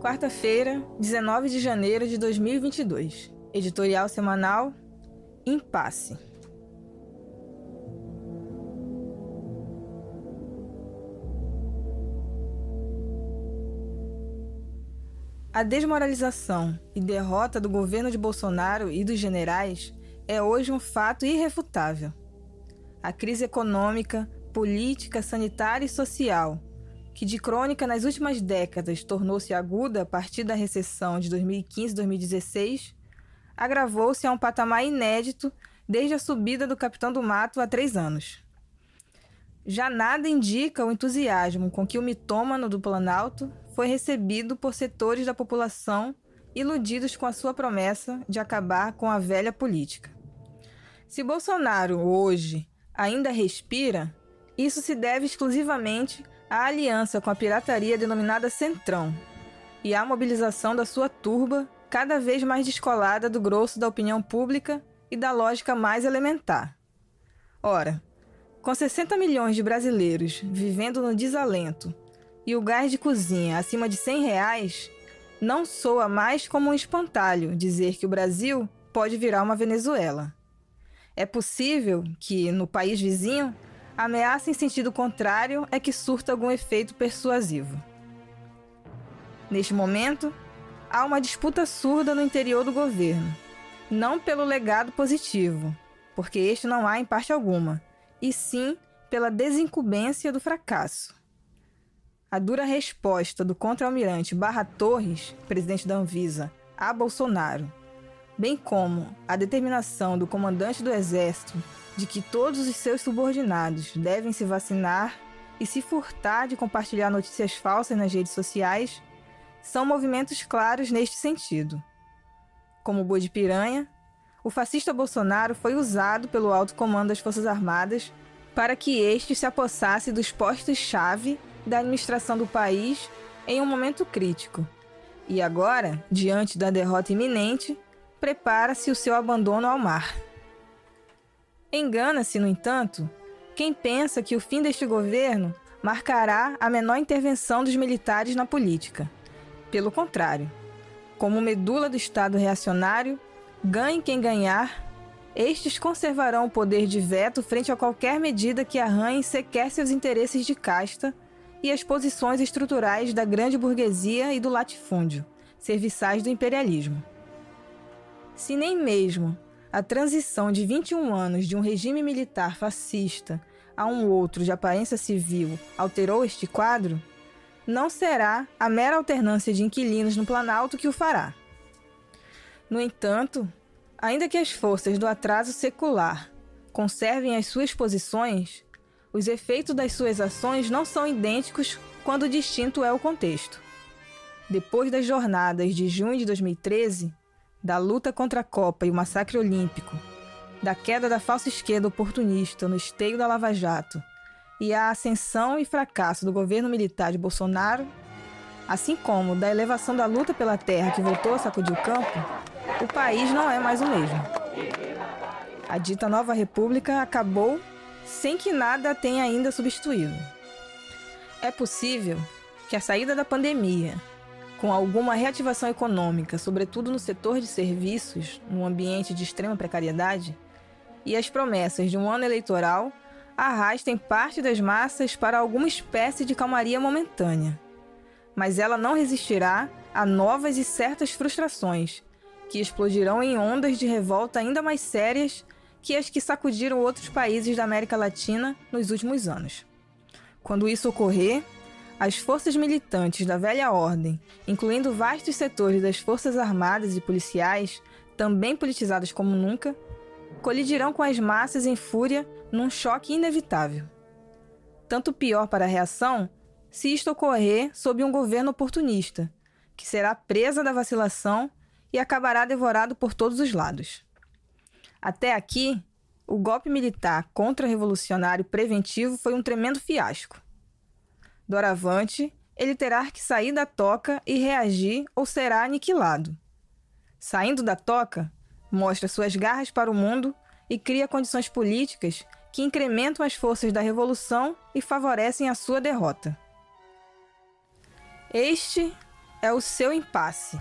Quarta-feira, 19 de janeiro de 2022. Editorial semanal Impasse. A desmoralização e derrota do governo de Bolsonaro e dos generais é hoje um fato irrefutável. A crise econômica, política, sanitária e social que de crônica nas últimas décadas tornou-se aguda a partir da recessão de 2015-2016, agravou-se a um patamar inédito desde a subida do Capitão do Mato há três anos. Já nada indica o entusiasmo com que o mitômano do Planalto foi recebido por setores da população iludidos com a sua promessa de acabar com a velha política. Se Bolsonaro hoje ainda respira, isso se deve exclusivamente a aliança com a pirataria denominada Centrão e a mobilização da sua turba cada vez mais descolada do grosso da opinião pública e da lógica mais elementar. Ora, com 60 milhões de brasileiros vivendo no desalento e o gás de cozinha acima de 100 reais, não soa mais como um espantalho dizer que o Brasil pode virar uma Venezuela. É possível que, no país vizinho, ameaça em sentido contrário é que surta algum efeito persuasivo. Neste momento, há uma disputa surda no interior do governo, não pelo legado positivo, porque este não há em parte alguma, e sim pela desincumbência do fracasso. A dura resposta do contra-almirante Barra Torres, presidente da Anvisa, a Bolsonaro, bem como a determinação do comandante do Exército de que todos os seus subordinados devem se vacinar e se furtar de compartilhar notícias falsas nas redes sociais, são movimentos claros neste sentido. Como o boi de piranha, o fascista Bolsonaro foi usado pelo alto comando das Forças Armadas para que este se apossasse dos postos-chave da administração do país em um momento crítico. E agora, diante da derrota iminente, prepara-se o seu abandono ao mar. Engana-se, no entanto, quem pensa que o fim deste governo marcará a menor intervenção dos militares na política. Pelo contrário, como medula do Estado reacionário, ganhe quem ganhar, estes conservarão o poder de veto frente a qualquer medida que arranhe sequer seus interesses de casta e as posições estruturais da grande burguesia e do latifúndio, serviçais do imperialismo. Se nem mesmo a transição de 21 anos de um regime militar fascista a um outro de aparência civil alterou este quadro, não será a mera alternância de inquilinos no Planalto que o fará. No entanto, ainda que as forças do atraso secular conservem as suas posições, os efeitos das suas ações não são idênticos quando distinto é o contexto. Depois das jornadas de junho de 2013, da luta contra a Copa e o massacre olímpico, da queda da falsa esquerda oportunista no esteio da Lava Jato e a ascensão e fracasso do governo militar de Bolsonaro, assim como da elevação da luta pela terra que voltou a sacudir o campo, o país não é mais o mesmo. A dita nova república acabou sem que nada tenha ainda substituído. É possível que a saída da pandemia com alguma reativação econômica, sobretudo no setor de serviços, num ambiente de extrema precariedade, e as promessas de um ano eleitoral arrastem parte das massas para alguma espécie de calmaria momentânea. Mas ela não resistirá a novas e certas frustrações, que explodirão em ondas de revolta ainda mais sérias que as que sacudiram outros países da América Latina nos últimos anos. Quando isso ocorrer, as forças militantes da velha ordem, incluindo vastos setores das forças armadas e policiais, também politizadas como nunca, colidirão com as massas em fúria num choque inevitável. Tanto pior para a reação se isto ocorrer sob um governo oportunista, que será presa da vacilação e acabará devorado por todos os lados. Até aqui, o golpe militar contra-revolucionário preventivo foi um tremendo fiasco. Doravante, ele terá que sair da toca e reagir ou será aniquilado. Saindo da toca, mostra suas garras para o mundo e cria condições políticas que incrementam as forças da revolução e favorecem a sua derrota. Este é o seu impasse.